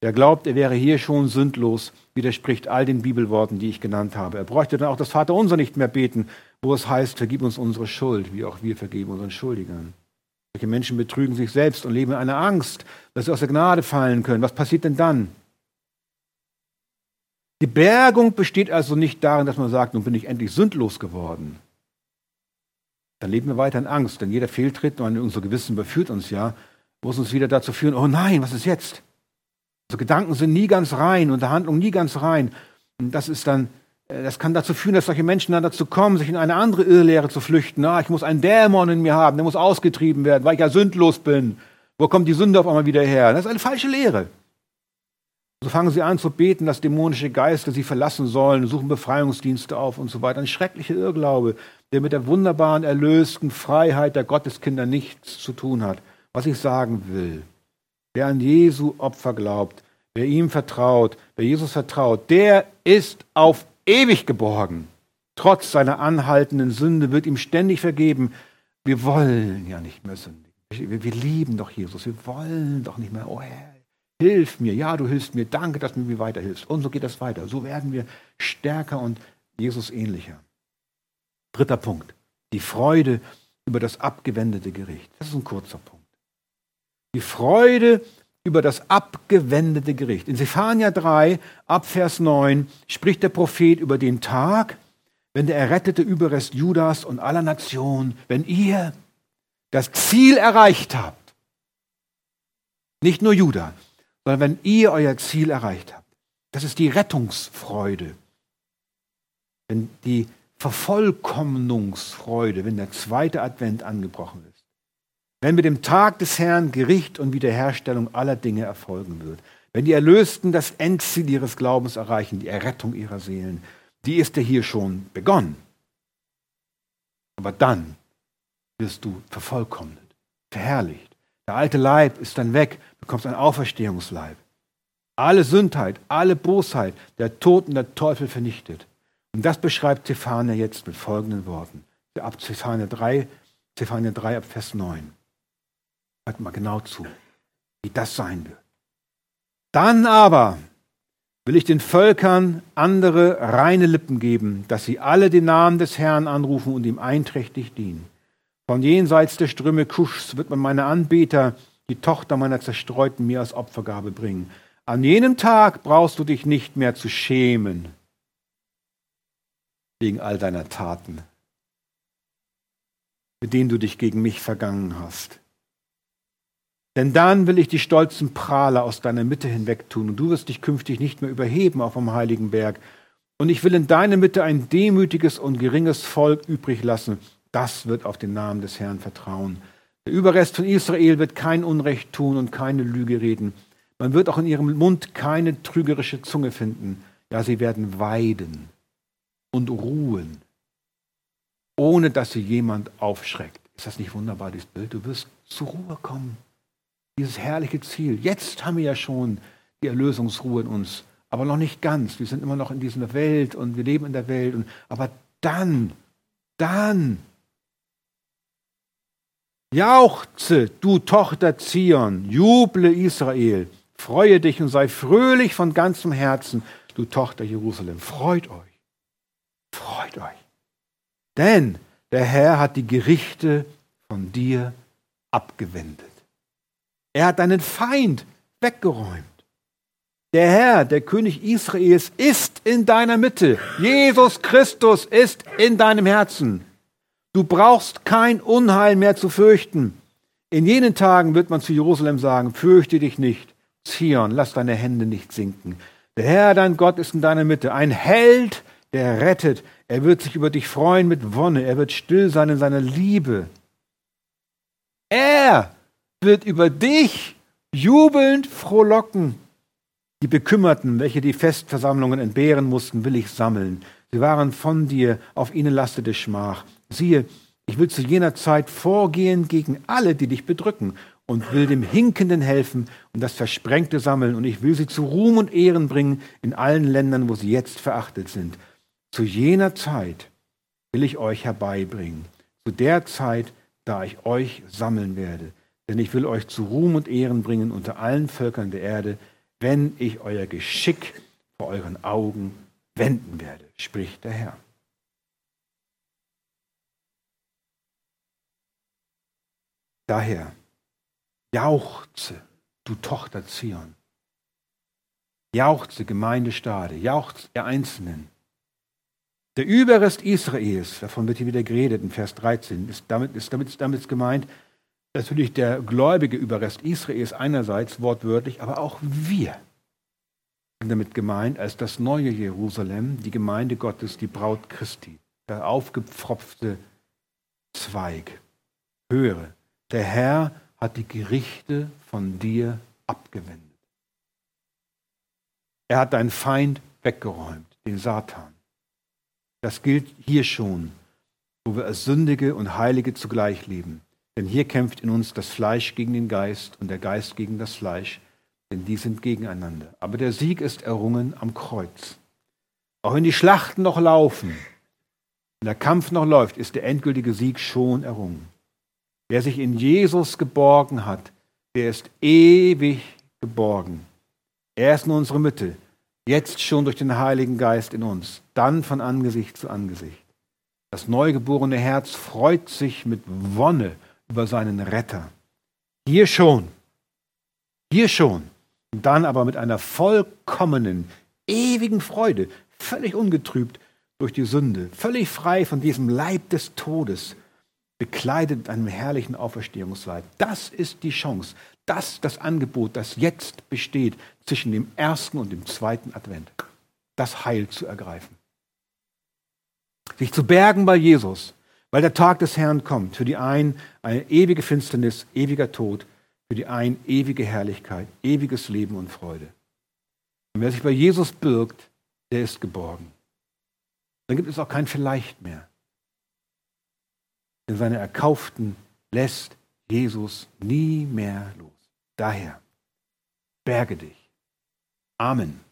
Wer glaubt, er wäre hier schon sündlos, widerspricht all den Bibelworten, die ich genannt habe. Er bräuchte dann auch das Vaterunser nicht mehr beten, wo es heißt, vergib uns unsere Schuld, wie auch wir vergeben unseren Schuldigern. Solche Menschen betrügen sich selbst und leben in einer Angst, dass sie aus der Gnade fallen können. Was passiert denn dann? Die Bergung besteht also nicht darin, dass man sagt, nun bin ich endlich sündlos geworden. Dann leben wir weiter in Angst, denn jeder Fehltritt, und unser Gewissen überführt uns ja, muss uns wieder dazu führen, oh nein, was ist jetzt? Unsere Gedanken sind nie ganz rein, unsere Handlungen nie ganz rein. Und das ist dann das kann dazu führen, dass solche Menschen dann dazu kommen, sich in eine andere Irrlehre zu flüchten. Ah, ich muss einen Dämon in mir haben, der muss ausgetrieben werden, weil ich ja sündlos bin. Wo kommt die Sünde auf einmal wieder her? Das ist eine falsche Lehre. So fangen sie an zu beten, dass dämonische Geister sie verlassen sollen, suchen Befreiungsdienste auf und so weiter. Ein schrecklicher Irrglaube, der mit der wunderbaren, erlösten Freiheit der Gotteskinder nichts zu tun hat. Was ich sagen will, wer an Jesu Opfer glaubt, wer ihm vertraut, wer Jesus vertraut, der ist auf ewig geborgen. Trotz seiner anhaltenden Sünde wird ihm ständig vergeben. Wir wollen ja nicht mehr sündigen. Wir, wir lieben doch Jesus. Wir wollen doch nicht mehr. Oh Herr, hilf mir, ja, du hilfst mir, danke, dass du mir weiterhilfst. Und so geht das weiter. So werden wir stärker und Jesus ähnlicher. Dritter Punkt, die Freude über das abgewendete Gericht. Das ist ein kurzer Punkt. Die Freude über das abgewendete Gericht. In Sephania 3, ab Vers 9, spricht der Prophet über den Tag, wenn der errettete Überrest Judas und aller Nationen, wenn ihr das Ziel erreicht habt, nicht nur Judah, sondern wenn ihr euer Ziel erreicht habt. Das ist die Rettungsfreude. Wenn die Vervollkommnungsfreude, wenn der zweite Advent angebrochen ist. Wenn mit dem Tag des Herrn Gericht und Wiederherstellung aller Dinge erfolgen wird. Wenn die Erlösten das Endziel ihres Glaubens erreichen, die Errettung ihrer Seelen, die ist ja hier schon begonnen. Aber dann wirst du vervollkommnet, verherrlicht. Der alte Leib ist dann weg, bekommst einen Auferstehungsleib. Alle Sündheit, alle Bosheit, der Tod und der Teufel vernichtet. Und das beschreibt Zephania jetzt mit folgenden Worten. Ab Zephania 3, Zephania 3 ab Vers 9. Hört mal genau zu, wie das sein wird. Dann aber will ich den Völkern andere reine Lippen geben, dass sie alle den Namen des Herrn anrufen und ihm einträchtig dienen. Von jenseits der Ströme Kuschs wird man meine Anbeter, die Tochter meiner Zerstreuten, mir als Opfergabe bringen. An jenem Tag brauchst du dich nicht mehr zu schämen wegen all deiner Taten, mit denen du dich gegen mich vergangen hast. Denn dann will ich die stolzen Prahler aus deiner Mitte hinwegtun und du wirst dich künftig nicht mehr überheben auf dem heiligen Berg. Und ich will in deiner Mitte ein demütiges und geringes Volk übrig lassen, das wird auf den Namen des Herrn vertrauen. Der Überrest von Israel wird kein Unrecht tun und keine Lüge reden. Man wird auch in ihrem Mund keine trügerische Zunge finden. Ja, sie werden weiden und ruhen, ohne dass sie jemand aufschreckt. Ist das nicht wunderbar, dieses Bild? Du wirst zur Ruhe kommen. Dieses herrliche Ziel. Jetzt haben wir ja schon die Erlösungsruhe in uns, aber noch nicht ganz. Wir sind immer noch in dieser Welt und wir leben in der Welt. Und, aber dann, dann Jauchze, du Tochter Zion, juble Israel, freue dich und sei fröhlich von ganzem Herzen, du Tochter Jerusalem. Freut euch, freut euch. Denn der Herr hat die Gerichte von dir abgewendet. Er hat deinen Feind weggeräumt. Der Herr, der König Israels, ist in deiner Mitte. Jesus Christus ist in deinem Herzen. Du brauchst kein Unheil mehr zu fürchten. In jenen Tagen wird man zu Jerusalem sagen, fürchte dich nicht. Zion, lass deine Hände nicht sinken. Der Herr, dein Gott, ist in deiner Mitte. Ein Held, der rettet. Er wird sich über dich freuen mit Wonne. Er wird still sein in seiner Liebe. Er wird über dich jubelnd frohlocken. Die Bekümmerten, welche die Festversammlungen entbehren mussten, will ich sammeln. Sie waren von dir, auf ihnen lastete Schmach. Siehe, ich will zu jener Zeit vorgehen gegen alle, die dich bedrücken und will dem Hinkenden helfen und das Versprengte sammeln und ich will sie zu Ruhm und Ehren bringen in allen Ländern, wo sie jetzt verachtet sind. Zu jener Zeit will ich euch herbeibringen, zu der Zeit, da ich euch sammeln werde. Denn ich will euch zu Ruhm und Ehren bringen unter allen Völkern der Erde, wenn ich euer Geschick vor euren Augen wenden werde, spricht der Herr. Daher jauchze, du Tochter Zion. Jauchze, Gemeinde Stade, jauchze, ihr Einzelnen. Der Überrest Israels, davon wird hier wieder geredet in Vers 13, ist damit, ist damit, damit gemeint, natürlich der gläubige Überrest Israels einerseits wortwörtlich, aber auch wir sind damit gemeint als das neue Jerusalem, die Gemeinde Gottes, die Braut Christi, der aufgepfropfte Zweig. Höre, der Herr hat die Gerichte von dir abgewendet. Er hat deinen Feind weggeräumt, den Satan. Das gilt hier schon, wo wir als Sündige und Heilige zugleich leben. Denn hier kämpft in uns das Fleisch gegen den Geist und der Geist gegen das Fleisch, denn die sind gegeneinander. Aber der Sieg ist errungen am Kreuz. Auch wenn die Schlachten noch laufen, wenn der Kampf noch läuft, ist der endgültige Sieg schon errungen. Wer sich in Jesus geborgen hat, der ist ewig geborgen. Er ist in unserer Mitte, jetzt schon durch den Heiligen Geist in uns, dann von Angesicht zu Angesicht. Das neugeborene Herz freut sich mit Wonne über seinen Retter. Hier schon, hier schon, und dann aber mit einer vollkommenen, ewigen Freude, völlig ungetrübt durch die Sünde, völlig frei von diesem Leib des Todes, bekleidet mit einem herrlichen Auferstehungsleib. Das ist die Chance, das das Angebot, das jetzt besteht zwischen dem ersten und dem zweiten Advent, das Heil zu ergreifen. Sich zu bergen bei Jesus, weil der Tag des Herrn kommt. Für die einen eine ewige Finsternis, ewiger Tod, für die einen ewige Herrlichkeit, ewiges Leben und Freude. Und wer sich bei Jesus birgt, der ist geborgen. Dann gibt es auch kein Vielleicht mehr. Denn seine Erkauften lässt Jesus nie mehr los. Daher, berge dich. Amen.